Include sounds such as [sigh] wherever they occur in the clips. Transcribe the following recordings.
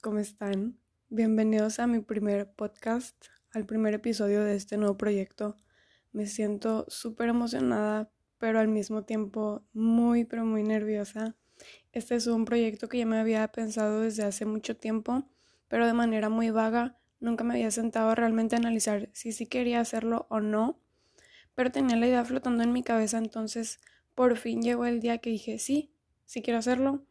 ¿cómo están? Bienvenidos a mi primer podcast, al primer episodio de este nuevo proyecto. Me siento súper emocionada, pero al mismo tiempo muy, pero muy nerviosa. Este es un proyecto que ya me había pensado desde hace mucho tiempo, pero de manera muy vaga. Nunca me había sentado realmente a analizar si sí quería hacerlo o no, pero tenía la idea flotando en mi cabeza, entonces por fin llegó el día que dije, sí, sí quiero hacerlo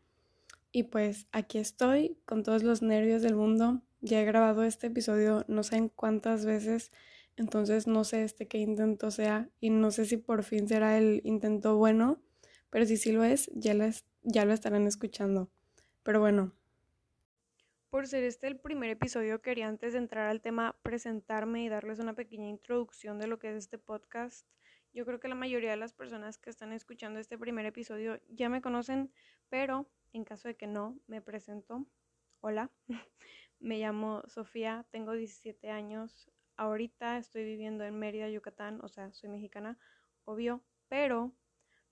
y pues aquí estoy con todos los nervios del mundo. Ya he grabado este episodio no sé en cuántas veces, entonces no sé este qué intento sea y no sé si por fin será el intento bueno, pero si sí lo es, ya, ya lo estarán escuchando. Pero bueno, por ser este el primer episodio, quería antes de entrar al tema presentarme y darles una pequeña introducción de lo que es este podcast. Yo creo que la mayoría de las personas que están escuchando este primer episodio ya me conocen, pero en caso de que no, me presento. Hola, [laughs] me llamo Sofía, tengo 17 años. Ahorita estoy viviendo en Mérida, Yucatán, o sea, soy mexicana, obvio, pero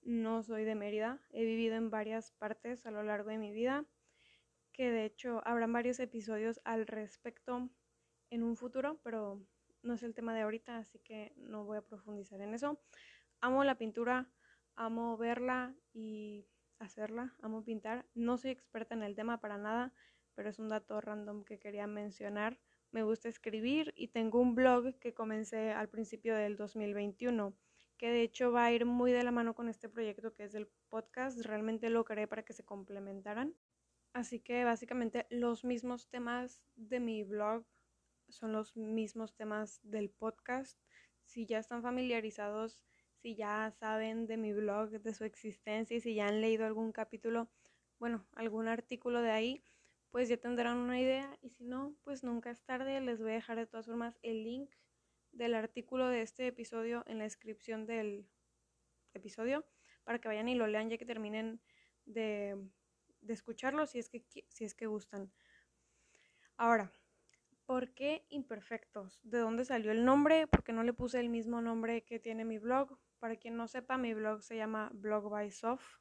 no soy de Mérida. He vivido en varias partes a lo largo de mi vida, que de hecho habrán varios episodios al respecto en un futuro, pero no es el tema de ahorita, así que no voy a profundizar en eso. Amo la pintura, amo verla y hacerla, amo pintar. No soy experta en el tema para nada, pero es un dato random que quería mencionar. Me gusta escribir y tengo un blog que comencé al principio del 2021, que de hecho va a ir muy de la mano con este proyecto que es el podcast. Realmente lo creé para que se complementaran. Así que básicamente los mismos temas de mi blog son los mismos temas del podcast. Si ya están familiarizados si ya saben de mi blog, de su existencia y si ya han leído algún capítulo, bueno, algún artículo de ahí, pues ya tendrán una idea y si no, pues nunca es tarde, les voy a dejar de todas formas el link del artículo de este episodio en la descripción del episodio para que vayan y lo lean ya que terminen de, de escucharlo si es, que, si es que gustan. Ahora, ¿por qué imperfectos? ¿De dónde salió el nombre? Porque no le puse el mismo nombre que tiene mi blog. Para quien no sepa, mi blog se llama Blog by Soft.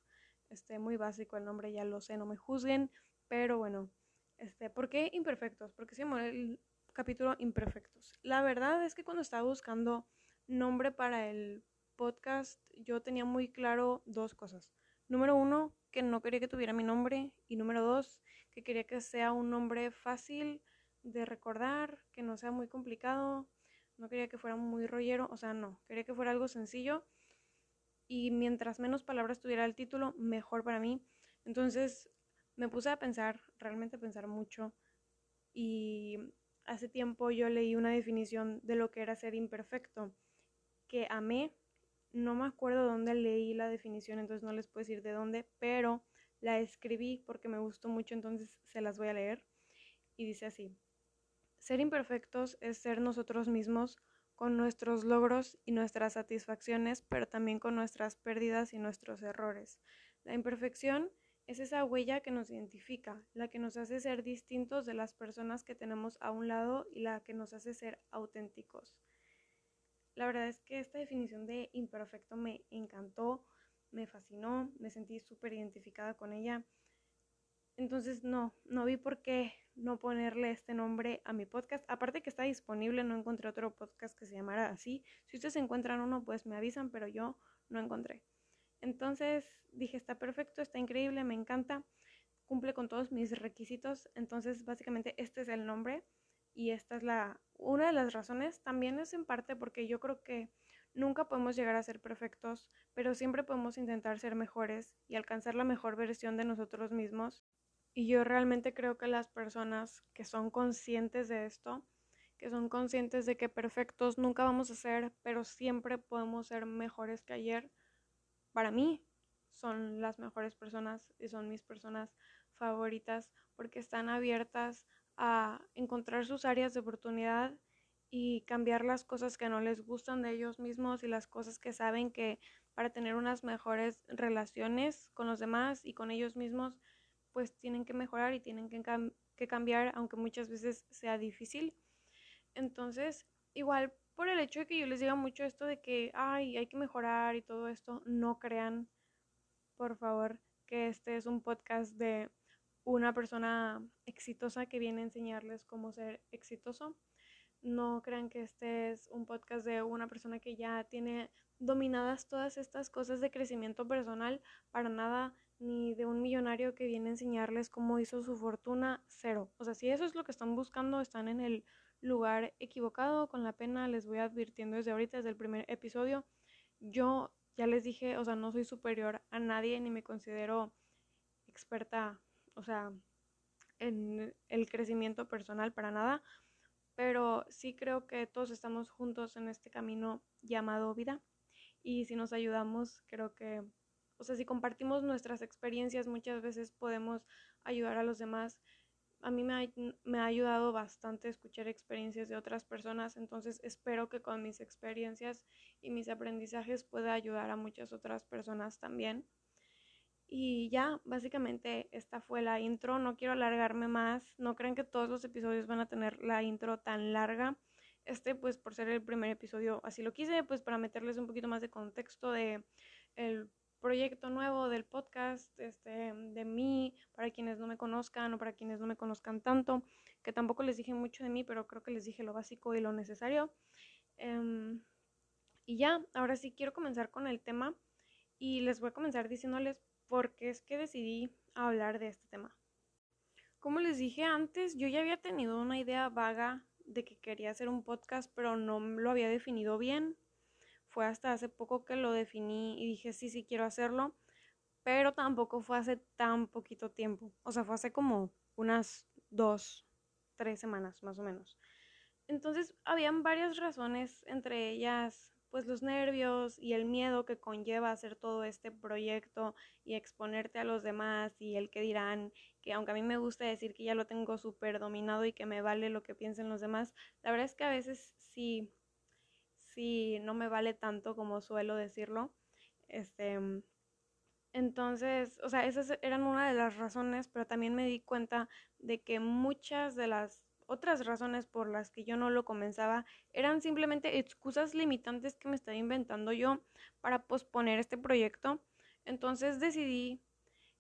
Este, muy básico el nombre, ya lo sé, no me juzguen. Pero bueno, este, ¿por qué imperfectos? Porque se llama el capítulo imperfectos. La verdad es que cuando estaba buscando nombre para el podcast, yo tenía muy claro dos cosas. Número uno, que no quería que tuviera mi nombre. Y número dos, que quería que sea un nombre fácil de recordar, que no sea muy complicado, no quería que fuera muy rollero, o sea, no, quería que fuera algo sencillo y mientras menos palabras tuviera el título, mejor para mí. Entonces me puse a pensar, realmente a pensar mucho y hace tiempo yo leí una definición de lo que era ser imperfecto, que amé, no me acuerdo dónde leí la definición, entonces no les puedo decir de dónde, pero la escribí porque me gustó mucho, entonces se las voy a leer. Y dice así, ser imperfectos es ser nosotros mismos con nuestros logros y nuestras satisfacciones, pero también con nuestras pérdidas y nuestros errores. La imperfección es esa huella que nos identifica, la que nos hace ser distintos de las personas que tenemos a un lado y la que nos hace ser auténticos. La verdad es que esta definición de imperfecto me encantó, me fascinó, me sentí súper identificada con ella. Entonces no, no vi por qué no ponerle este nombre a mi podcast. Aparte que está disponible, no encontré otro podcast que se llamara así. Si ustedes encuentran uno, pues me avisan, pero yo no encontré. Entonces dije, está perfecto, está increíble, me encanta, cumple con todos mis requisitos. Entonces básicamente este es el nombre y esta es la una de las razones. También es en parte porque yo creo que nunca podemos llegar a ser perfectos, pero siempre podemos intentar ser mejores y alcanzar la mejor versión de nosotros mismos y yo realmente creo que las personas que son conscientes de esto, que son conscientes de que perfectos nunca vamos a ser, pero siempre podemos ser mejores que ayer, para mí son las mejores personas y son mis personas favoritas porque están abiertas a encontrar sus áreas de oportunidad y cambiar las cosas que no les gustan de ellos mismos y las cosas que saben que para tener unas mejores relaciones con los demás y con ellos mismos pues tienen que mejorar y tienen que, que cambiar, aunque muchas veces sea difícil. Entonces, igual por el hecho de que yo les diga mucho esto de que, ay, hay que mejorar y todo esto, no crean, por favor, que este es un podcast de una persona exitosa que viene a enseñarles cómo ser exitoso. No crean que este es un podcast de una persona que ya tiene dominadas todas estas cosas de crecimiento personal, para nada, ni de un millonario que viene a enseñarles cómo hizo su fortuna, cero. O sea, si eso es lo que están buscando, están en el lugar equivocado, con la pena, les voy advirtiendo desde ahorita, desde el primer episodio. Yo ya les dije, o sea, no soy superior a nadie ni me considero experta, o sea, en el crecimiento personal para nada, pero sí creo que todos estamos juntos en este camino llamado vida y si nos ayudamos, creo que, o sea, si compartimos nuestras experiencias, muchas veces podemos ayudar a los demás. A mí me ha, me ha ayudado bastante escuchar experiencias de otras personas, entonces espero que con mis experiencias y mis aprendizajes pueda ayudar a muchas otras personas también. Y ya, básicamente esta fue la intro. No quiero alargarme más. No crean que todos los episodios van a tener la intro tan larga. Este, pues por ser el primer episodio, así lo quise, pues para meterles un poquito más de contexto de el proyecto nuevo del podcast, este, de mí, para quienes no me conozcan o para quienes no me conozcan tanto, que tampoco les dije mucho de mí, pero creo que les dije lo básico y lo necesario. Em, y ya, ahora sí quiero comenzar con el tema y les voy a comenzar diciéndoles porque es que decidí hablar de este tema. Como les dije antes, yo ya había tenido una idea vaga de que quería hacer un podcast, pero no lo había definido bien. Fue hasta hace poco que lo definí y dije, sí, sí, quiero hacerlo, pero tampoco fue hace tan poquito tiempo. O sea, fue hace como unas dos, tres semanas más o menos. Entonces, habían varias razones, entre ellas pues los nervios y el miedo que conlleva hacer todo este proyecto y exponerte a los demás y el que dirán, que aunque a mí me gusta decir que ya lo tengo súper dominado y que me vale lo que piensen los demás, la verdad es que a veces sí, sí, no me vale tanto como suelo decirlo. Este, entonces, o sea, esas eran una de las razones, pero también me di cuenta de que muchas de las otras razones por las que yo no lo comenzaba eran simplemente excusas limitantes que me estaba inventando yo para posponer este proyecto. Entonces decidí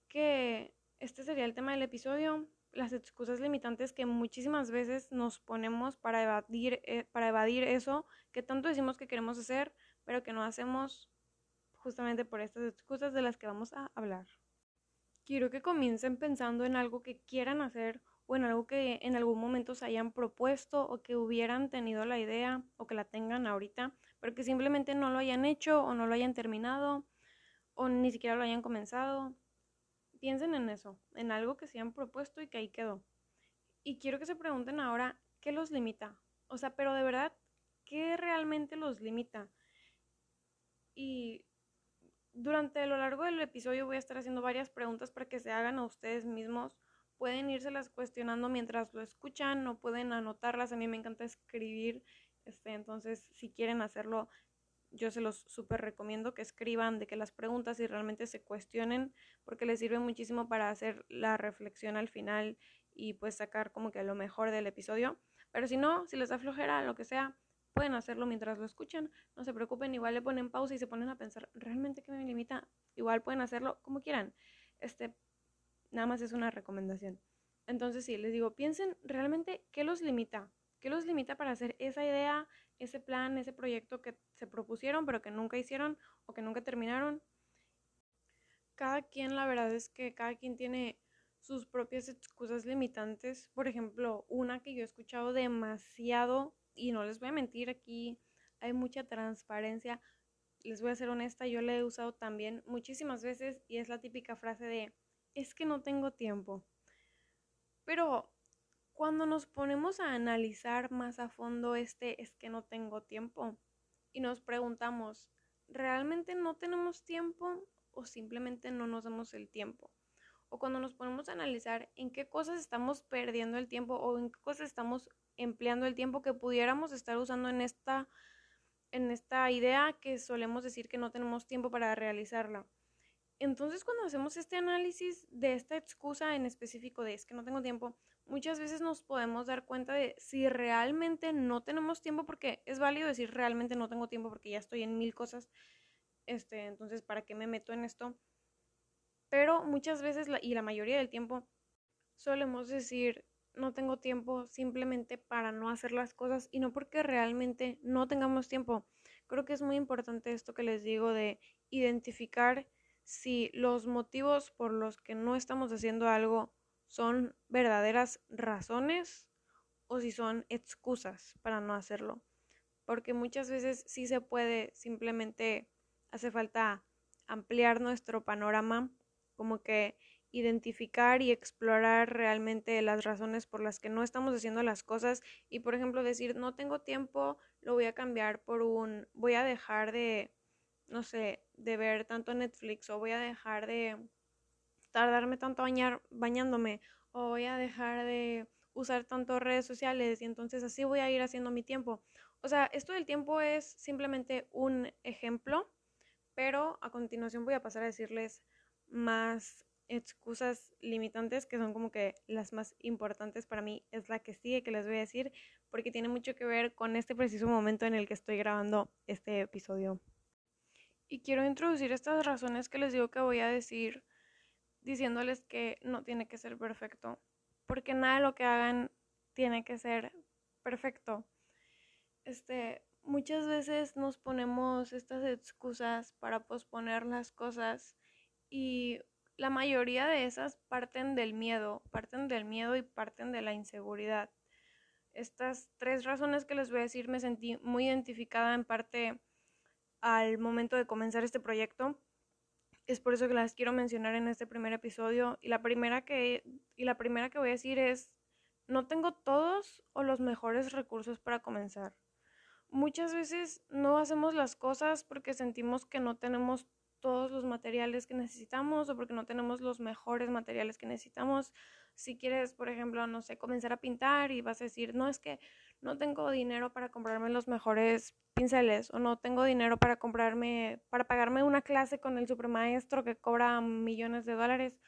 que este sería el tema del episodio, las excusas limitantes que muchísimas veces nos ponemos para evadir, eh, para evadir eso que tanto decimos que queremos hacer, pero que no hacemos justamente por estas excusas de las que vamos a hablar. Quiero que comiencen pensando en algo que quieran hacer o en algo que en algún momento se hayan propuesto o que hubieran tenido la idea o que la tengan ahorita, pero que simplemente no lo hayan hecho o no lo hayan terminado o ni siquiera lo hayan comenzado. Piensen en eso, en algo que se hayan propuesto y que ahí quedó. Y quiero que se pregunten ahora, ¿qué los limita? O sea, pero de verdad, ¿qué realmente los limita? Y durante lo largo del episodio voy a estar haciendo varias preguntas para que se hagan a ustedes mismos pueden írselas cuestionando mientras lo escuchan o pueden anotarlas. A mí me encanta escribir, este, entonces si quieren hacerlo, yo se los súper recomiendo que escriban, de que las preguntas y realmente se cuestionen, porque les sirve muchísimo para hacer la reflexión al final y pues sacar como que lo mejor del episodio. Pero si no, si les da flojera, lo que sea, pueden hacerlo mientras lo escuchan. No se preocupen, igual le ponen pausa y se ponen a pensar, ¿realmente qué me limita? Igual pueden hacerlo como quieran. Este, Nada más es una recomendación. Entonces, sí, les digo, piensen realmente qué los limita. ¿Qué los limita para hacer esa idea, ese plan, ese proyecto que se propusieron pero que nunca hicieron o que nunca terminaron? Cada quien, la verdad es que cada quien tiene sus propias excusas limitantes. Por ejemplo, una que yo he escuchado demasiado, y no les voy a mentir, aquí hay mucha transparencia. Les voy a ser honesta, yo la he usado también muchísimas veces y es la típica frase de es que no tengo tiempo. Pero cuando nos ponemos a analizar más a fondo este es que no tengo tiempo y nos preguntamos, ¿realmente no tenemos tiempo o simplemente no nos damos el tiempo? O cuando nos ponemos a analizar en qué cosas estamos perdiendo el tiempo o en qué cosas estamos empleando el tiempo que pudiéramos estar usando en esta en esta idea que solemos decir que no tenemos tiempo para realizarla. Entonces, cuando hacemos este análisis de esta excusa en específico de es que no tengo tiempo, muchas veces nos podemos dar cuenta de si realmente no tenemos tiempo, porque es válido decir realmente no tengo tiempo porque ya estoy en mil cosas, este, entonces, ¿para qué me meto en esto? Pero muchas veces, y la mayoría del tiempo, solemos decir no tengo tiempo simplemente para no hacer las cosas y no porque realmente no tengamos tiempo. Creo que es muy importante esto que les digo de identificar si los motivos por los que no estamos haciendo algo son verdaderas razones o si son excusas para no hacerlo. Porque muchas veces sí se puede, simplemente hace falta ampliar nuestro panorama, como que identificar y explorar realmente las razones por las que no estamos haciendo las cosas y por ejemplo decir no tengo tiempo, lo voy a cambiar por un voy a dejar de no sé, de ver tanto Netflix o voy a dejar de tardarme tanto bañar bañándome o voy a dejar de usar tanto redes sociales y entonces así voy a ir haciendo mi tiempo. O sea, esto del tiempo es simplemente un ejemplo, pero a continuación voy a pasar a decirles más excusas limitantes que son como que las más importantes para mí es la que sigue que les voy a decir porque tiene mucho que ver con este preciso momento en el que estoy grabando este episodio. Y quiero introducir estas razones que les digo que voy a decir diciéndoles que no tiene que ser perfecto, porque nada de lo que hagan tiene que ser perfecto. Este, muchas veces nos ponemos estas excusas para posponer las cosas y la mayoría de esas parten del miedo, parten del miedo y parten de la inseguridad. Estas tres razones que les voy a decir me sentí muy identificada en parte al momento de comenzar este proyecto. Es por eso que las quiero mencionar en este primer episodio. Y la primera que, y la primera que voy a decir es, no tengo todos o los mejores recursos para comenzar. Muchas veces no hacemos las cosas porque sentimos que no tenemos todos los materiales que necesitamos o porque no tenemos los mejores materiales que necesitamos. Si quieres, por ejemplo, no sé, comenzar a pintar y vas a decir, no es que no tengo dinero para comprarme los mejores pinceles o no tengo dinero para comprarme, para pagarme una clase con el supermaestro que cobra millones de dólares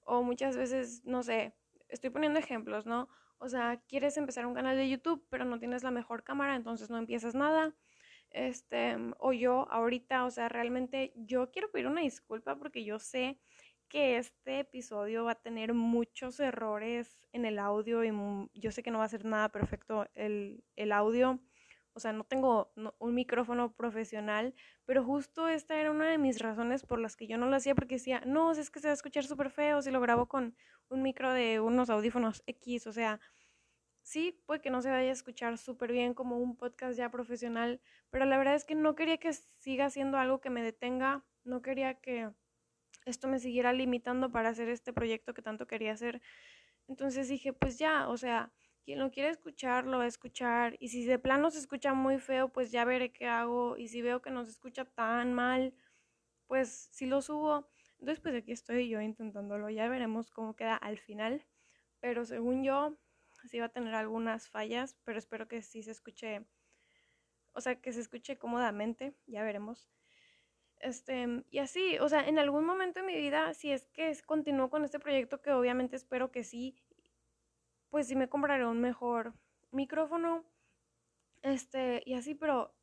o muchas veces, no sé, estoy poniendo ejemplos, ¿no? O sea, quieres empezar un canal de YouTube, pero no tienes la mejor cámara, entonces no empiezas nada este, o yo ahorita, o sea, realmente yo quiero pedir una disculpa porque yo sé que este episodio va a tener muchos errores en el audio y yo sé que no va a ser nada perfecto el, el audio. O sea, no tengo un micrófono profesional, pero justo esta era una de mis razones por las que yo no lo hacía, porque decía, no, es que se va a escuchar súper feo si lo grabo con un micro de unos audífonos X, o sea, sí, puede que no se vaya a escuchar súper bien como un podcast ya profesional, pero la verdad es que no quería que siga siendo algo que me detenga, no quería que esto me siguiera limitando para hacer este proyecto que tanto quería hacer. Entonces dije, pues ya, o sea, quien lo quiere escuchar, lo va a escuchar. Y si de plano se escucha muy feo, pues ya veré qué hago. Y si veo que no se escucha tan mal, pues sí lo subo. Entonces, pues aquí estoy yo intentándolo. Ya veremos cómo queda al final. Pero según yo, sí va a tener algunas fallas, pero espero que sí se escuche, o sea, que se escuche cómodamente, ya veremos. Este, y así, o sea, en algún momento de mi vida, si es que continúo con este proyecto, que obviamente espero que sí, pues sí me compraré un mejor micrófono, este, y así, pero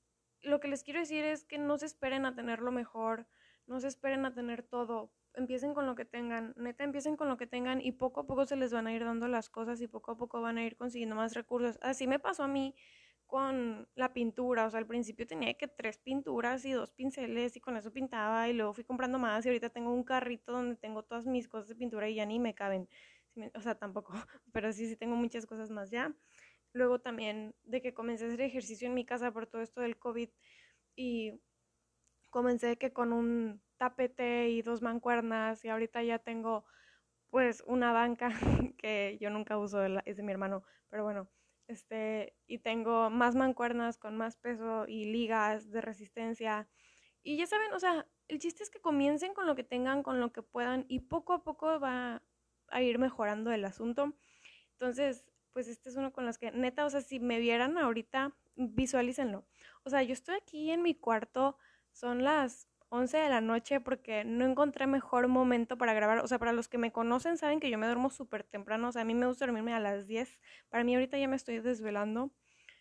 lo que les quiero decir es que no se esperen a tener lo mejor, no se esperen a tener todo, empiecen con lo que tengan, neta empiecen con lo que tengan y poco a poco se les van a ir dando las cosas y poco a poco van a ir consiguiendo más recursos. Así me pasó a mí con la pintura, o sea, al principio tenía que tres pinturas y dos pinceles y con eso pintaba y luego fui comprando más y ahorita tengo un carrito donde tengo todas mis cosas de pintura y ya ni me caben. O sea, tampoco, [laughs] pero sí, sí tengo muchas cosas más ya. Luego también de que comencé a hacer ejercicio en mi casa por todo esto del COVID y comencé que con un tapete y dos mancuernas y ahorita ya tengo pues una banca [laughs] que yo nunca uso, es de mi hermano, pero bueno, este, y tengo más mancuernas con más peso y ligas de resistencia. Y ya saben, o sea, el chiste es que comiencen con lo que tengan, con lo que puedan y poco a poco va a ir mejorando el asunto. Entonces, pues este es uno con los que, neta, o sea, si me vieran ahorita, visualícenlo. O sea, yo estoy aquí en mi cuarto, son las 11 de la noche porque no encontré mejor momento para grabar. O sea, para los que me conocen saben que yo me duermo súper temprano. O sea, a mí me gusta dormirme a las 10. Para mí ahorita ya me estoy desvelando.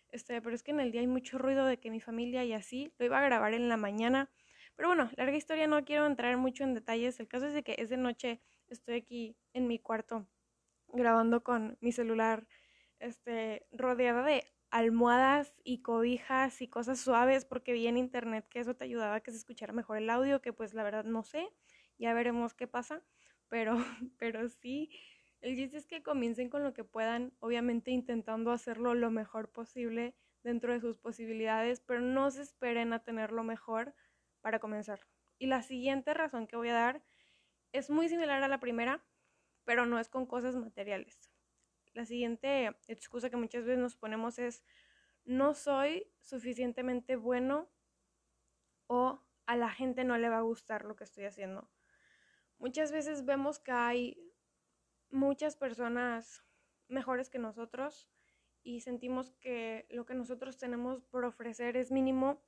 Este, pero es que en el día hay mucho ruido de que mi familia y así. Lo iba a grabar en la mañana. Pero bueno, larga historia, no quiero entrar mucho en detalles. El caso es de que es de noche, estoy aquí en mi cuarto grabando con mi celular, este, rodeada de almohadas y cobijas y cosas suaves porque vi en internet que eso te ayudaba a que se escuchara mejor el audio, que pues la verdad no sé, ya veremos qué pasa, pero, [laughs] pero sí, el chiste es que comiencen con lo que puedan, obviamente intentando hacerlo lo mejor posible dentro de sus posibilidades, pero no se esperen a tener lo mejor para comenzar. Y la siguiente razón que voy a dar es muy similar a la primera, pero no es con cosas materiales. La siguiente excusa que muchas veces nos ponemos es no soy suficientemente bueno o a la gente no le va a gustar lo que estoy haciendo. Muchas veces vemos que hay muchas personas mejores que nosotros y sentimos que lo que nosotros tenemos por ofrecer es mínimo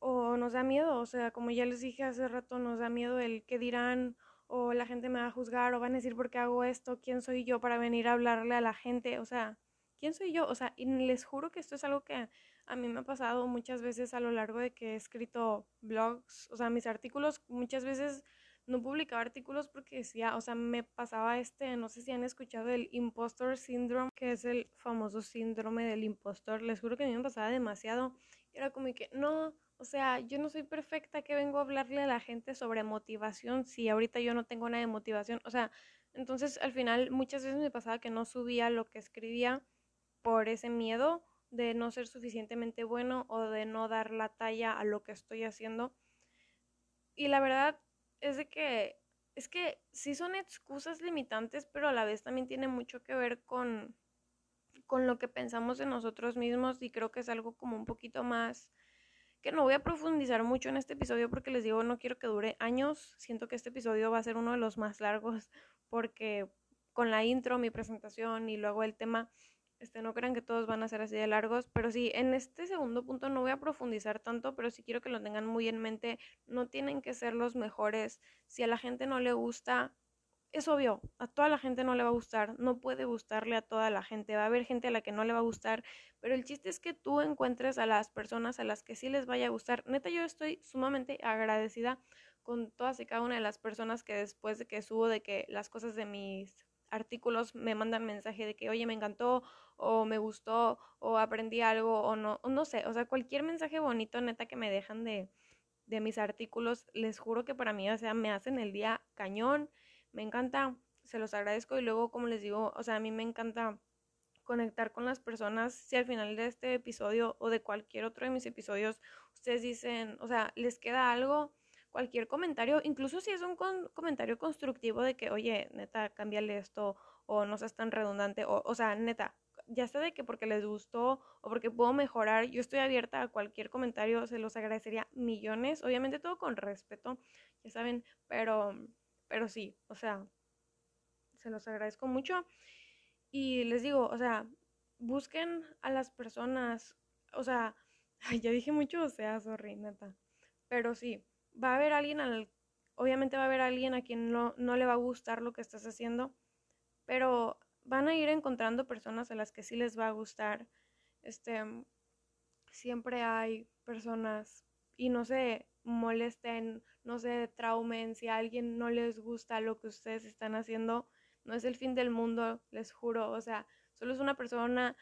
o nos da miedo, o sea, como ya les dije hace rato, nos da miedo el que dirán o la gente me va a juzgar o van a decir por qué hago esto, quién soy yo para venir a hablarle a la gente, o sea, ¿quién soy yo? O sea, y les juro que esto es algo que a mí me ha pasado muchas veces a lo largo de que he escrito blogs, o sea, mis artículos muchas veces no publicaba artículos porque decía, o sea, me pasaba este, no sé si han escuchado el impostor syndrome, que es el famoso síndrome del impostor, les juro que a mí me pasaba demasiado, era como que no, o sea, yo no soy perfecta que vengo a hablarle a la gente sobre motivación si ahorita yo no tengo nada de motivación. O sea, entonces al final muchas veces me pasaba que no subía lo que escribía por ese miedo de no ser suficientemente bueno o de no dar la talla a lo que estoy haciendo. Y la verdad es de que es que sí son excusas limitantes, pero a la vez también tiene mucho que ver con con lo que pensamos de nosotros mismos y creo que es algo como un poquito más que no voy a profundizar mucho en este episodio porque les digo, no quiero que dure años. Siento que este episodio va a ser uno de los más largos porque con la intro, mi presentación y luego el tema, este, no crean que todos van a ser así de largos, pero sí, en este segundo punto no voy a profundizar tanto, pero sí quiero que lo tengan muy en mente. No tienen que ser los mejores. Si a la gente no le gusta, es obvio, a toda la gente no le va a gustar, no puede gustarle a toda la gente, va a haber gente a la que no le va a gustar, pero el chiste es que tú encuentres a las personas a las que sí les vaya a gustar. Neta, yo estoy sumamente agradecida con todas y cada una de las personas que después de que subo de que las cosas de mis artículos me mandan mensaje de que, oye, me encantó, o me gustó, o aprendí algo, o no, no sé, o sea, cualquier mensaje bonito, neta, que me dejan de, de mis artículos, les juro que para mí, o sea, me hacen el día cañón me encanta, se los agradezco y luego, como les digo, o sea, a mí me encanta conectar con las personas. Si al final de este episodio o de cualquier otro de mis episodios ustedes dicen, o sea, les queda algo, cualquier comentario, incluso si es un comentario constructivo de que, oye, neta, cámbiale esto o no seas tan redundante, o, o sea, neta, ya sé de que porque les gustó o porque puedo mejorar, yo estoy abierta a cualquier comentario, se los agradecería millones, obviamente todo con respeto, ya saben, pero pero sí, o sea, se los agradezco mucho. Y les digo, o sea, busquen a las personas, o sea, [laughs] ya dije mucho, o sea, sorry, neta. Pero sí, va a haber alguien al, obviamente va a haber alguien a quien no, no le va a gustar lo que estás haciendo, pero van a ir encontrando personas a las que sí les va a gustar. Este, siempre hay personas, y no se molesten, no se traumen, si a alguien no les gusta lo que ustedes están haciendo, no es el fin del mundo, les juro, o sea, solo es una persona,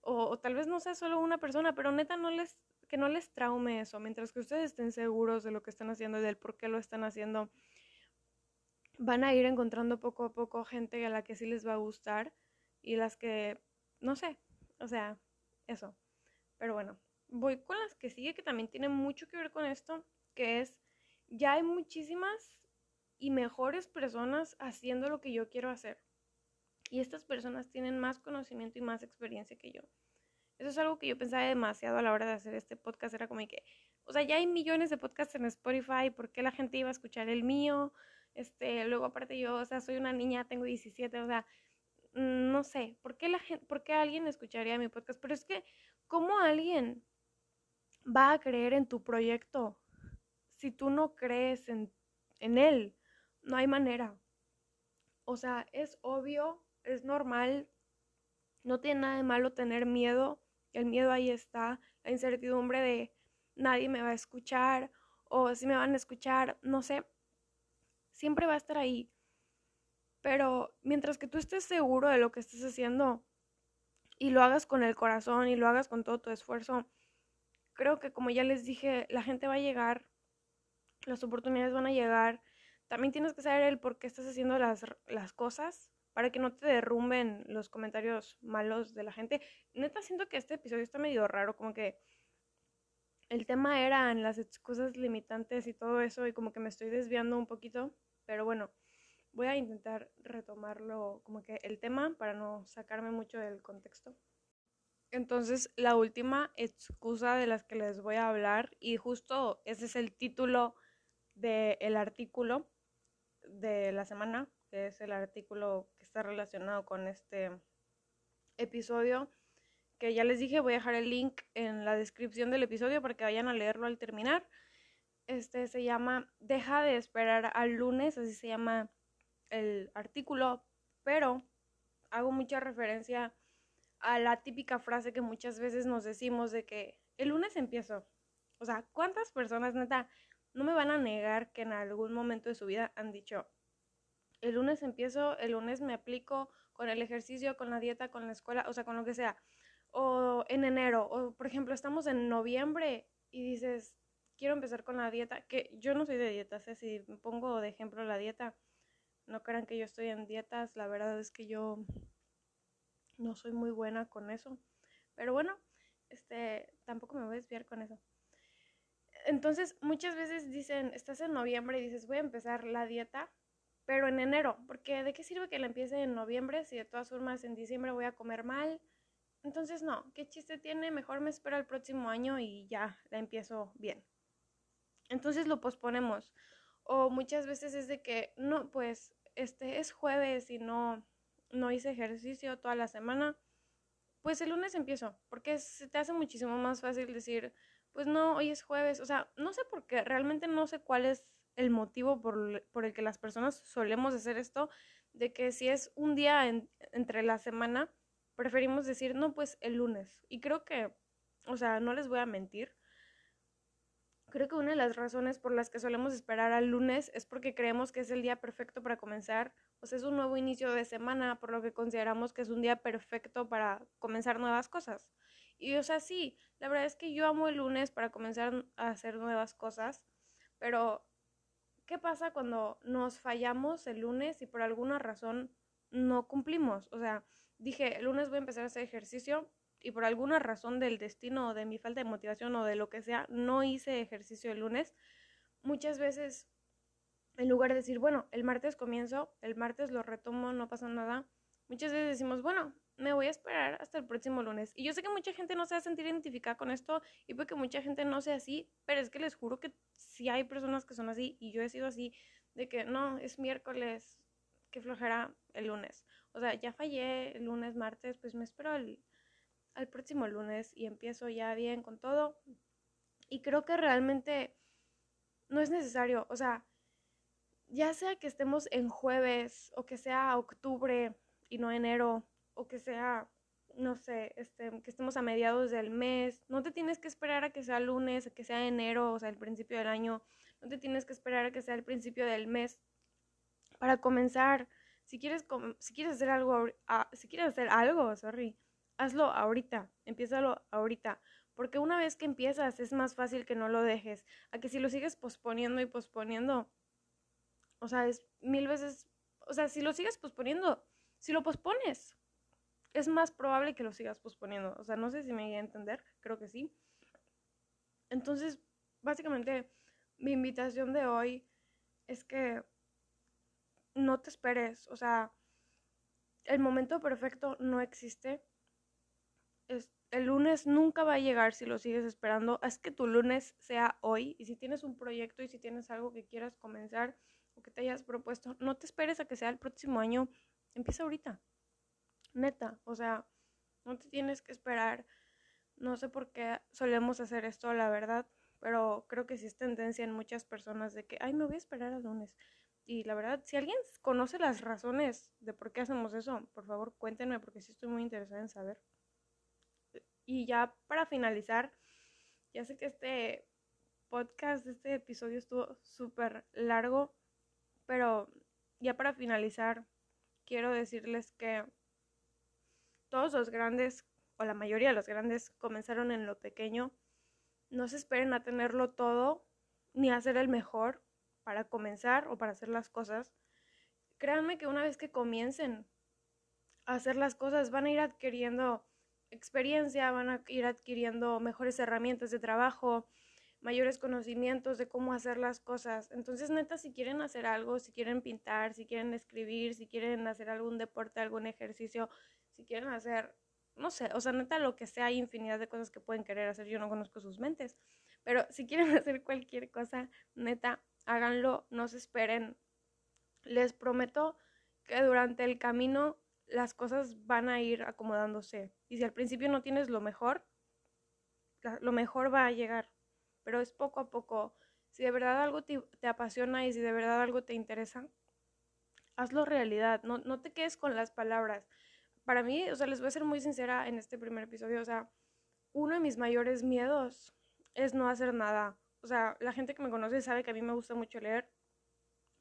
o, tal vez no sea solo una persona, pero neta no les, que no les traume eso, mientras que ustedes estén seguros de lo que están haciendo y del por qué lo están haciendo, van a ir encontrando poco a poco gente a la que sí les va a gustar y las que, no sé, o sea, eso. Pero bueno, voy con las que sigue que también tienen mucho que ver con esto, que es ya hay muchísimas y mejores personas haciendo lo que yo quiero hacer. Y estas personas tienen más conocimiento y más experiencia que yo. Eso es algo que yo pensaba demasiado a la hora de hacer este podcast. Era como que, o sea, ya hay millones de podcasts en Spotify, ¿por qué la gente iba a escuchar el mío? Este, luego aparte yo, o sea, soy una niña, tengo 17, o sea, mm, no sé, ¿por qué la gente, por qué alguien escucharía mi podcast? Pero es que, ¿cómo alguien va a creer en tu proyecto si tú no crees en, en él, no hay manera. O sea, es obvio, es normal, no tiene nada de malo tener miedo, el miedo ahí está, la incertidumbre de nadie me va a escuchar o si me van a escuchar, no sé, siempre va a estar ahí. Pero mientras que tú estés seguro de lo que estás haciendo y lo hagas con el corazón y lo hagas con todo tu esfuerzo, creo que como ya les dije, la gente va a llegar, las oportunidades van a llegar. También tienes que saber el por qué estás haciendo las, las cosas para que no te derrumben los comentarios malos de la gente. Neta, siento que este episodio está medio raro, como que el tema era en las excusas limitantes y todo eso, y como que me estoy desviando un poquito, pero bueno, voy a intentar retomarlo como que el tema para no sacarme mucho del contexto. Entonces, la última excusa de las que les voy a hablar, y justo ese es el título del artículo de la semana, que es el artículo que está relacionado con este episodio, que ya les dije, voy a dejar el link en la descripción del episodio para que vayan a leerlo al terminar. Este se llama Deja de esperar al lunes, así se llama el artículo, pero hago mucha referencia a la típica frase que muchas veces nos decimos de que el lunes empiezo. O sea, ¿cuántas personas, neta, no me van a negar que en algún momento de su vida han dicho, el lunes empiezo, el lunes me aplico con el ejercicio, con la dieta, con la escuela, o sea, con lo que sea. O en enero, o por ejemplo, estamos en noviembre y dices, quiero empezar con la dieta, que yo no soy de dietas, ¿eh? si pongo de ejemplo la dieta, no crean que yo estoy en dietas, la verdad es que yo no soy muy buena con eso. Pero bueno, este, tampoco me voy a desviar con eso. Entonces, muchas veces dicen, estás en noviembre y dices, voy a empezar la dieta, pero en enero, porque ¿de qué sirve que la empiece en noviembre si de todas formas en diciembre voy a comer mal? Entonces, no, ¿qué chiste tiene? Mejor me espero al próximo año y ya la empiezo bien. Entonces lo posponemos. O muchas veces es de que, no, pues, este es jueves y no, no hice ejercicio toda la semana. Pues el lunes empiezo, porque se te hace muchísimo más fácil decir, pues no, hoy es jueves. O sea, no sé por qué, realmente no sé cuál es el motivo por, el que las personas solemos hacer esto, de que si es un día entre la semana, preferimos decir, no, pues el lunes. Y creo que, o sea, no les voy a mentir, creo que una de las razones por las que solemos esperar al lunes es porque creemos que es el día perfecto para comenzar, o sea, es un nuevo inicio de semana, por lo que consideramos que es un día perfecto para comenzar nuevas cosas. Y, o sea, sí, la verdad es que yo amo el lunes para comenzar a hacer nuevas cosas, pero ¿qué pasa cuando nos fallamos el lunes y por alguna razón no cumplimos? O sea, dije, el lunes voy a empezar a hacer ejercicio y por alguna razón del destino o de mi falta de motivación o de lo que sea, no hice ejercicio el lunes. Muchas veces, en lugar de decir, bueno, el martes comienzo, el martes lo retomo, no pasa nada, muchas veces decimos, bueno, me voy a esperar hasta el próximo lunes. Y yo sé que mucha gente no se va a sentir identificada con esto y puede que mucha gente no sea así, pero es que les juro que si hay personas que son así y yo he sido así, de que no, es miércoles, que flojera el lunes. O sea, ya fallé el lunes, martes, pues me espero al, al próximo lunes y empiezo ya bien con todo. Y creo que realmente no es necesario, o sea, ya sea que estemos en jueves o que sea octubre y no enero o que sea, no sé, este, que estemos a mediados del mes. No te tienes que esperar a que sea lunes, a que sea enero, o sea, el principio del año. No te tienes que esperar a que sea el principio del mes para comenzar. Si quieres, si quieres hacer algo, si quieres hacer algo, sorry, hazlo ahorita, empiézalo ahorita. Porque una vez que empiezas es más fácil que no lo dejes. A que si lo sigues posponiendo y posponiendo, o sea, es mil veces, o sea, si lo sigues posponiendo, si lo pospones, es más probable que lo sigas posponiendo. O sea, no sé si me voy a entender, creo que sí. Entonces, básicamente, mi invitación de hoy es que no te esperes. O sea, el momento perfecto no existe. El lunes nunca va a llegar si lo sigues esperando. Haz que tu lunes sea hoy. Y si tienes un proyecto y si tienes algo que quieras comenzar o que te hayas propuesto, no te esperes a que sea el próximo año. Empieza ahorita. Neta, o sea, no te tienes que esperar. No sé por qué solemos hacer esto, la verdad, pero creo que sí es tendencia en muchas personas de que, ay, me voy a esperar al lunes. Y la verdad, si alguien conoce las razones de por qué hacemos eso, por favor cuéntenme porque sí estoy muy interesada en saber. Y ya para finalizar, ya sé que este podcast, este episodio estuvo súper largo, pero ya para finalizar, quiero decirles que todos los grandes, o la mayoría de los grandes, comenzaron en lo pequeño. No se esperen a tenerlo todo, ni a ser el mejor para comenzar o para hacer las cosas. Créanme que una vez que comiencen a hacer las cosas, van a ir adquiriendo experiencia, van a ir adquiriendo mejores herramientas de trabajo, mayores conocimientos de cómo hacer las cosas. Entonces, neta, si quieren hacer algo, si quieren pintar, si quieren escribir, si quieren hacer algún deporte, algún ejercicio, si quieren hacer, no sé, o sea, neta, lo que sea, hay infinidad de cosas que pueden querer hacer. Yo no conozco sus mentes, pero si quieren [laughs] hacer cualquier cosa, neta, háganlo, no se esperen. Les prometo que durante el camino las cosas van a ir acomodándose. Y si al principio no tienes lo mejor, lo mejor va a llegar pero es poco a poco. Si de verdad algo te, apasiona y si de verdad algo te interesa, hazlo realidad, no, no te quedes con las palabras. Para mí, o sea, les voy a ser muy sincera en este primer episodio, o sea, uno de mis mayores miedos es no hacer nada. O sea, la gente que me conoce sabe que a mí me gusta mucho leer,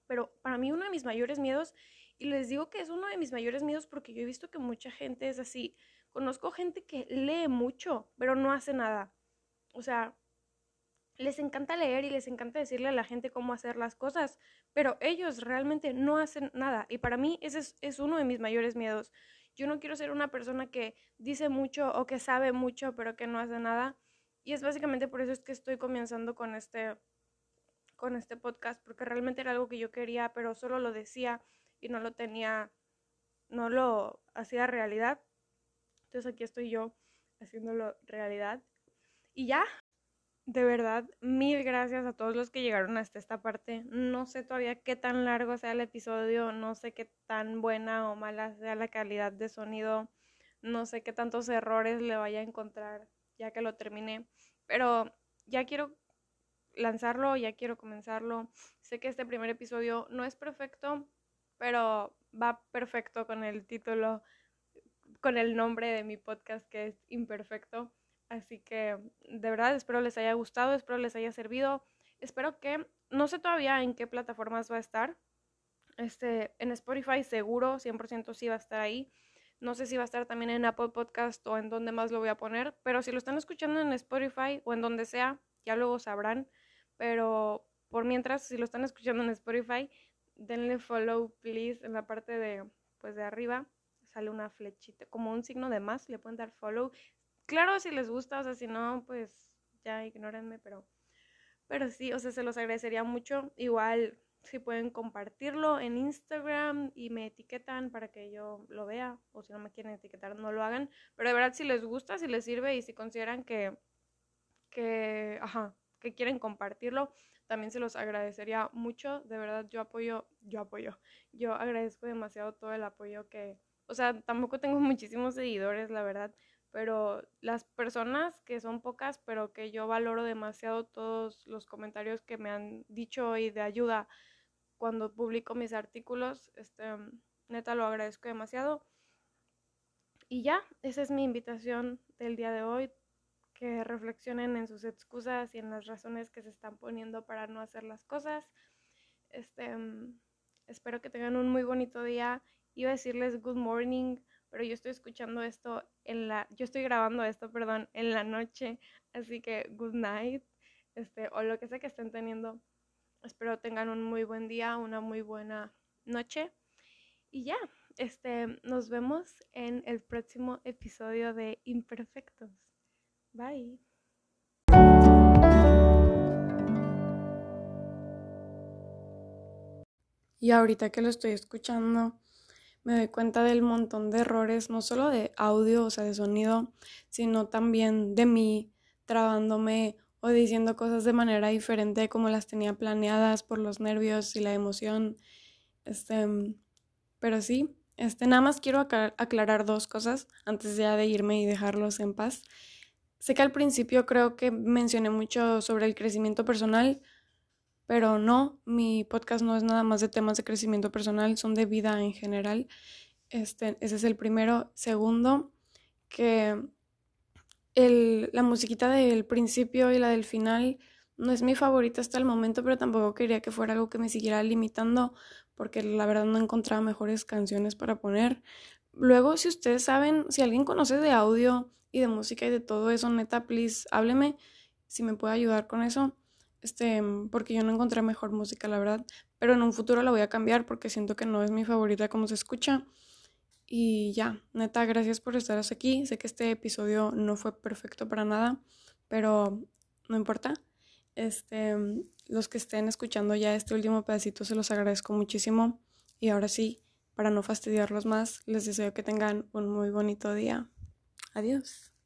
pero para mí uno de mis mayores miedos, y les digo que es uno de mis mayores miedos porque yo he visto que mucha gente es así. Conozco gente que lee mucho, pero no hace nada. O sea, les encanta leer y les encanta decirle a la gente cómo hacer las cosas, pero ellos realmente no hacen nada. Y para mí ese es, uno de mis mayores miedos. Yo no quiero ser una persona que dice mucho o que sabe mucho, pero que no hace nada. Y es básicamente por eso es que estoy comenzando con este, con este podcast, porque realmente era algo que yo quería, pero solo lo decía y no lo tenía, no lo hacía realidad. Entonces aquí estoy yo haciéndolo realidad. Y ya, de verdad, mil gracias a todos los que llegaron hasta esta parte. No sé todavía qué tan largo sea el episodio, no sé qué tan buena o mala sea la calidad de sonido, no sé qué tantos errores le vaya a encontrar ya que lo terminé, pero ya quiero lanzarlo, ya quiero comenzarlo. Sé que este primer episodio no es perfecto, pero va perfecto con el título, con el nombre de mi podcast que es Imperfecto. Así que de verdad espero les haya gustado, espero les haya servido. Espero que, no sé todavía en qué plataformas va a estar. Este, en Spotify seguro, 100% sí va a estar ahí. No sé si va a estar también en Apple Podcast o en donde más lo voy a poner, pero si lo están escuchando en Spotify o en donde sea, ya luego sabrán. Pero por mientras, si lo están escuchando en Spotify, denle follow, please, en la parte de, pues de arriba sale una flechita, como un signo de más, le pueden dar follow claro, si les gusta, o sea, si no, pues ya ignórenme, pero, pero sí, o sea, se los agradecería mucho. Igual, si pueden compartirlo en Instagram y me etiquetan para que yo lo vea, o si no me quieren etiquetar, no lo hagan. Pero de verdad, si les gusta, si les sirve y si consideran que, que, ajá, que quieren compartirlo, también se los agradecería mucho. De verdad, yo apoyo, yo apoyo, yo agradezco demasiado todo el apoyo que, o sea, tampoco tengo [laughs] muchísimos seguidores, la verdad, pero las personas que son pocas, pero que yo valoro demasiado todos los comentarios que me han dicho y de ayuda cuando publico mis artículos, este, neta lo agradezco demasiado. Y ya, esa es mi invitación del día de hoy, que reflexionen en sus excusas y en las razones que se están poniendo para no hacer las cosas. Este, espero que tengan un muy bonito día. Iba a decirles good morning, pero yo estoy escuchando esto en la, yo estoy grabando esto, perdón, en la noche, así que good night, este, o lo que sea que estén teniendo. Espero tengan un muy buen día, una muy buena noche. Y ya, este, nos vemos en el próximo episodio de Imperfectos. Bye. Y ahorita que lo estoy escuchando, me doy cuenta del montón de errores, no solo de audio, o sea, de sonido, sino también de mí trabándome o diciendo cosas de manera diferente como las tenía planeadas por los nervios y la emoción. Este, pero sí, este, nada más quiero aclarar dos cosas antes ya de irme y dejarlos en paz. Sé que al principio creo que mencioné mucho sobre el crecimiento personal, pero no, mi podcast no es nada más de temas de crecimiento personal, son de vida en general. Este, ese es el primero. Segundo, que el, la musiquita del principio y la del final no es mi favorita hasta el momento, pero tampoco quería que fuera algo que me siguiera limitando porque la verdad no encontraba mejores canciones para poner. Luego, si ustedes saben, si alguien conoce de audio y de música y de todo eso, neta, please, hábleme si me puede ayudar con eso. Este, porque yo no encontré mejor música, la verdad. Pero en un futuro la voy a cambiar porque siento que no es mi favorita como se escucha. Y ya, neta, gracias por estar aquí. Sé que este episodio no fue perfecto para nada, pero no importa. Este, los que estén escuchando ya este último pedacito se los agradezco muchísimo. Y ahora sí, para no fastidiarlos más, les deseo que tengan un muy bonito día. Adiós.